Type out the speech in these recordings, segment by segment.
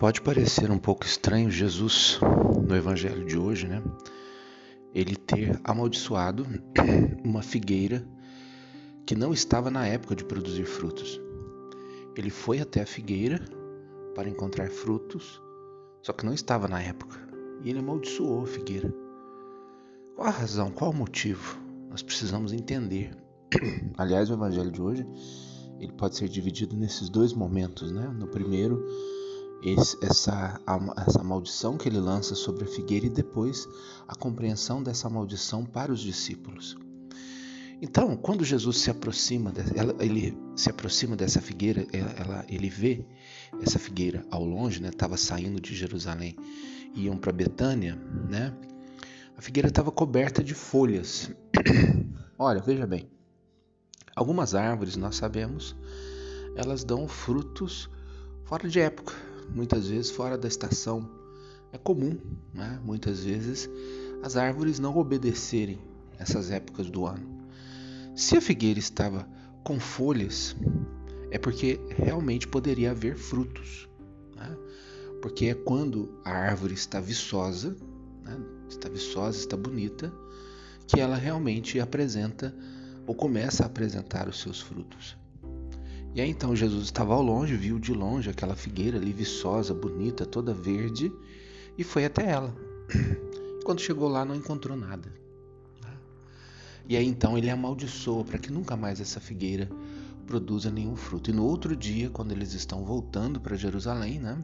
Pode parecer um pouco estranho Jesus no evangelho de hoje, né? Ele ter amaldiçoado uma figueira que não estava na época de produzir frutos. Ele foi até a figueira para encontrar frutos, só que não estava na época. E ele amaldiçoou a figueira. Qual a razão? Qual o motivo? Nós precisamos entender. Aliás, o evangelho de hoje ele pode ser dividido nesses dois momentos, né? No primeiro, esse, essa, essa maldição que ele lança sobre a figueira e depois a compreensão dessa maldição para os discípulos. Então, quando Jesus se aproxima, ela, ele se aproxima dessa figueira, ela, ele vê essa figueira ao longe, né? Estava saindo de Jerusalém, iam para Betânia, né? A figueira estava coberta de folhas. Olha, veja bem. Algumas árvores, nós sabemos, elas dão frutos fora de época, muitas vezes fora da estação. É comum, né? muitas vezes, as árvores não obedecerem essas épocas do ano. Se a figueira estava com folhas, é porque realmente poderia haver frutos. Né? Porque é quando a árvore está viçosa, né? está viçosa, está bonita, que ela realmente apresenta ou começa a apresentar os seus frutos. E aí então Jesus estava ao longe, viu de longe aquela figueira ali viçosa, bonita, toda verde, e foi até ela. Quando chegou lá, não encontrou nada. E aí então ele amaldiçoa para que nunca mais essa figueira produza nenhum fruto. E no outro dia, quando eles estão voltando para Jerusalém, né?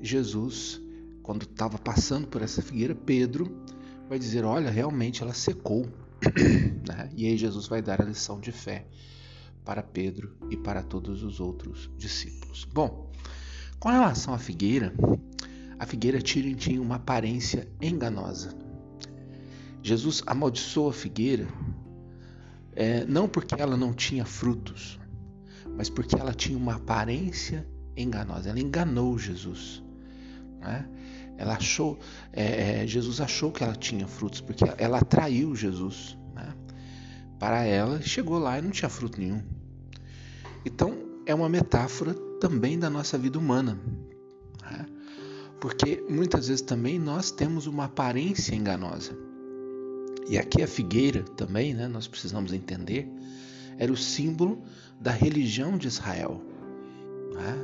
Jesus, quando estava passando por essa figueira, Pedro vai dizer: Olha, realmente ela secou. né? E aí Jesus vai dar a lição de fé para Pedro e para todos os outros discípulos. Bom, com relação à figueira, a figueira tinha uma aparência enganosa. Jesus amaldiçoou a figueira é, não porque ela não tinha frutos, mas porque ela tinha uma aparência enganosa. Ela enganou Jesus. Né? Ela achou, é, é, Jesus achou que ela tinha frutos porque ela atraiu Jesus? Para ela. Chegou lá e não tinha fruto nenhum. Então é uma metáfora também da nossa vida humana, né? porque muitas vezes também nós temos uma aparência enganosa. E aqui a figueira também, né, nós precisamos entender, era o símbolo da religião de Israel. Né?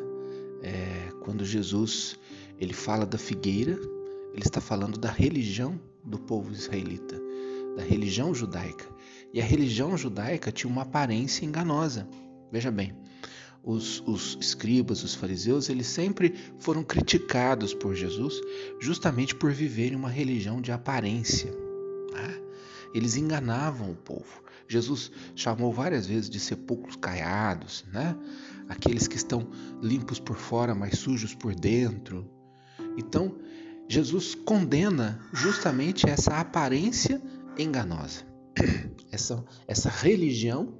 É, quando Jesus ele fala da figueira, ele está falando da religião do povo israelita, da religião judaica. E a religião judaica tinha uma aparência enganosa. Veja bem, os, os, escribas, os fariseus, eles sempre foram criticados por Jesus justamente por viverem uma religião de aparência. Né? Eles enganavam o povo. Jesus chamou várias vezes de sepulcros caiados, né? Aqueles que estão limpos por fora, mas sujos por dentro. Então, Jesus condena justamente essa aparência enganosa, essa, essa religião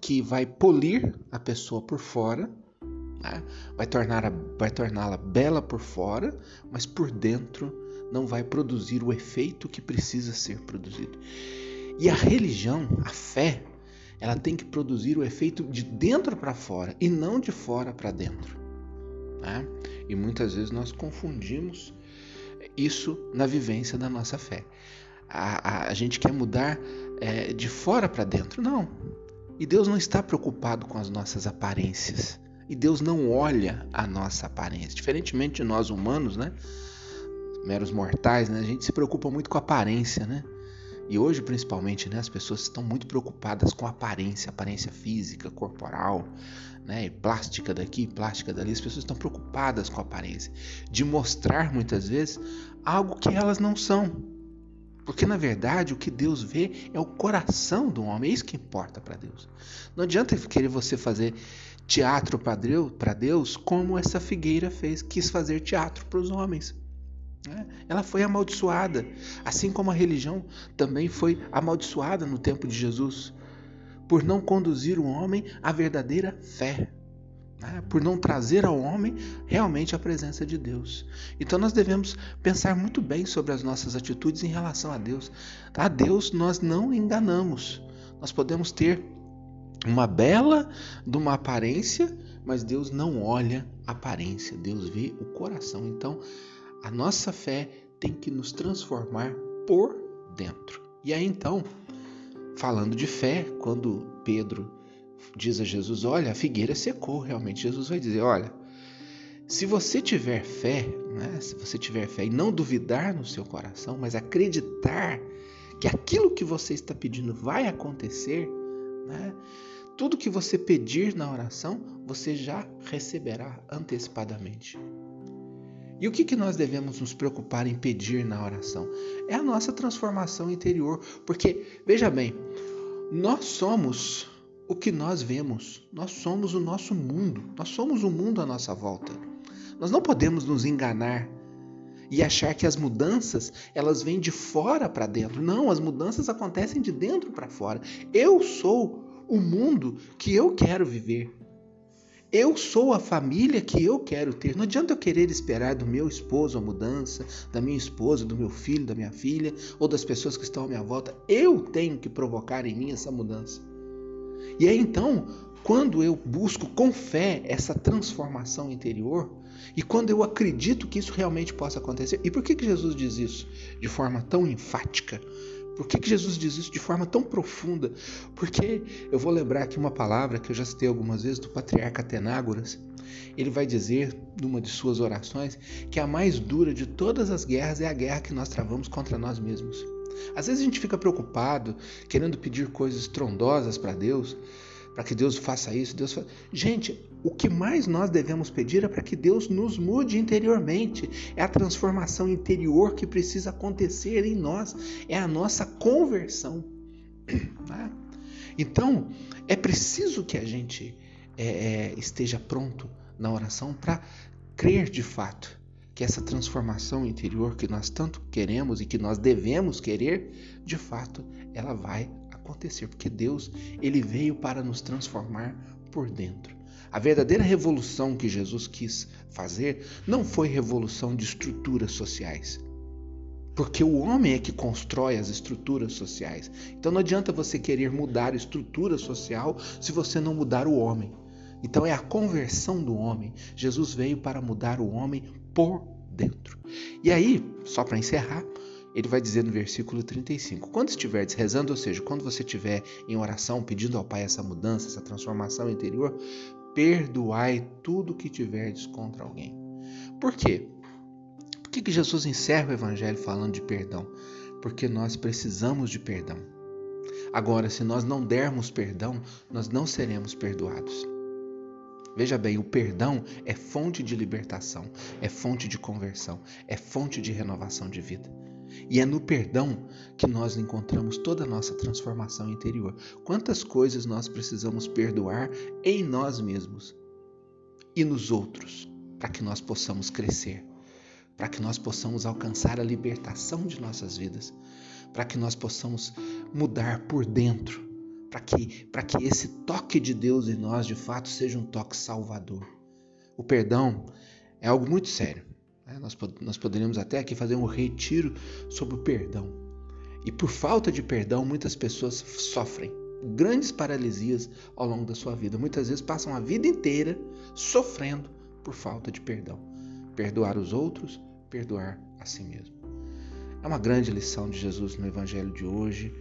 que vai polir a pessoa por fora, né? vai torná-la vai torná bela por fora, mas por dentro não vai produzir o efeito que precisa ser produzido. E a religião, a fé, ela tem que produzir o efeito de dentro para fora e não de fora para dentro. Né? E muitas vezes nós confundimos isso na vivência da nossa fé. A, a, gente quer mudar é, de fora para dentro. Não. E Deus não está preocupado com as nossas aparências. E Deus não olha a nossa aparência. Diferentemente de nós humanos, né? meros mortais, né? A gente se preocupa muito com a aparência, né? E hoje, principalmente, né, as pessoas estão muito preocupadas com aparência, aparência física, corporal, né, e plástica daqui, plástica dali. As pessoas estão preocupadas com aparência, de mostrar muitas vezes algo que elas não são. Porque na verdade o que Deus vê é o coração do homem, é isso que importa para Deus. Não adianta querer você fazer teatro para Deus como essa figueira fez, quis fazer teatro para os homens. Né? Ela foi amaldiçoada, assim como a religião também foi amaldiçoada no tempo de Jesus, por não conduzir o homem à verdadeira fé, né? por não trazer ao homem realmente a presença de Deus. Então nós devemos pensar muito bem sobre as nossas atitudes em relação a Deus. A Deus nós não enganamos. Nós podemos ter uma bela de uma aparência, mas Deus não olha a aparência, Deus vê o coração. Então, a nossa fé tem que nos transformar por dentro. E aí então, falando de fé, quando Pedro diz a Jesus: Olha, a figueira secou, realmente, Jesus vai dizer: Olha, se você tiver fé, né, se você tiver fé e não duvidar no seu coração, mas acreditar que aquilo que você está pedindo vai acontecer, né, tudo que você pedir na oração, você já receberá antecipadamente. E o que, que nós devemos nos preocupar em pedir na oração? É a nossa transformação interior. Porque, veja bem, nós somos o que nós vemos, nós somos o nosso mundo, nós somos o mundo à nossa volta. Nós não podemos nos enganar e achar que as mudanças elas vêm de fora para dentro. Não, as mudanças acontecem de dentro para fora. Eu sou o mundo que eu quero viver. Eu sou a família que eu quero ter. Não adianta eu querer esperar do meu esposo a mudança, da minha esposa, do meu filho, da minha filha, ou das pessoas que estão à minha volta. Eu tenho que provocar em mim essa mudança. E aí então, quando eu busco com fé essa transformação interior, e quando eu acredito que isso realmente possa acontecer, e por que, que Jesus diz isso de forma tão enfática? Por que, que Jesus diz isso de forma tão profunda? Porque eu vou lembrar aqui uma palavra que eu já citei algumas vezes do patriarca Atenágoras. Ele vai dizer, numa de suas orações, que a mais dura de todas as guerras é a guerra que nós travamos contra nós mesmos. Às vezes a gente fica preocupado, querendo pedir coisas estrondosas para Deus, para que Deus faça isso, Deus faça... Gente, o que mais nós devemos pedir é para que Deus nos mude interiormente. É a transformação interior que precisa acontecer em nós. É a nossa conversão. Né? Então, é preciso que a gente é, é, esteja pronto na oração para crer de fato que essa transformação interior que nós tanto queremos e que nós devemos querer, de fato, ela vai acontecer, porque Deus, ele veio para nos transformar por dentro. A verdadeira revolução que Jesus quis fazer não foi revolução de estruturas sociais. Porque o homem é que constrói as estruturas sociais. Então não adianta você querer mudar a estrutura social se você não mudar o homem. Então é a conversão do homem. Jesus veio para mudar o homem por dentro. E aí, só para encerrar, ele vai dizer no versículo 35: Quando estiveres rezando, ou seja, quando você estiver em oração pedindo ao Pai essa mudança, essa transformação interior, perdoai tudo que tiverdes contra alguém. Por quê? Por que, que Jesus encerra o Evangelho falando de perdão? Porque nós precisamos de perdão. Agora, se nós não dermos perdão, nós não seremos perdoados. Veja bem, o perdão é fonte de libertação, é fonte de conversão, é fonte de renovação de vida. E é no perdão que nós encontramos toda a nossa transformação interior. Quantas coisas nós precisamos perdoar em nós mesmos e nos outros, para que nós possamos crescer, para que nós possamos alcançar a libertação de nossas vidas, para que nós possamos mudar por dentro, para que, que esse toque de Deus em nós de fato seja um toque salvador. O perdão é algo muito sério. Né? Nós, nós poderíamos até aqui fazer um retiro sobre o perdão. E por falta de perdão, muitas pessoas sofrem grandes paralisias ao longo da sua vida. Muitas vezes passam a vida inteira sofrendo por falta de perdão. Perdoar os outros, perdoar a si mesmo. É uma grande lição de Jesus no Evangelho de hoje.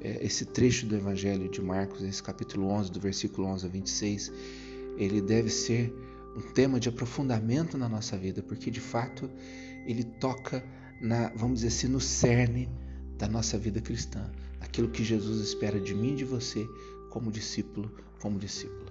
É, esse trecho do Evangelho de Marcos, esse capítulo 11, do versículo 11 a 26, ele deve ser um tema de aprofundamento na nossa vida, porque de fato ele toca na, vamos dizer assim, no cerne da nossa vida cristã, aquilo que Jesus espera de mim e de você como discípulo, como discípula.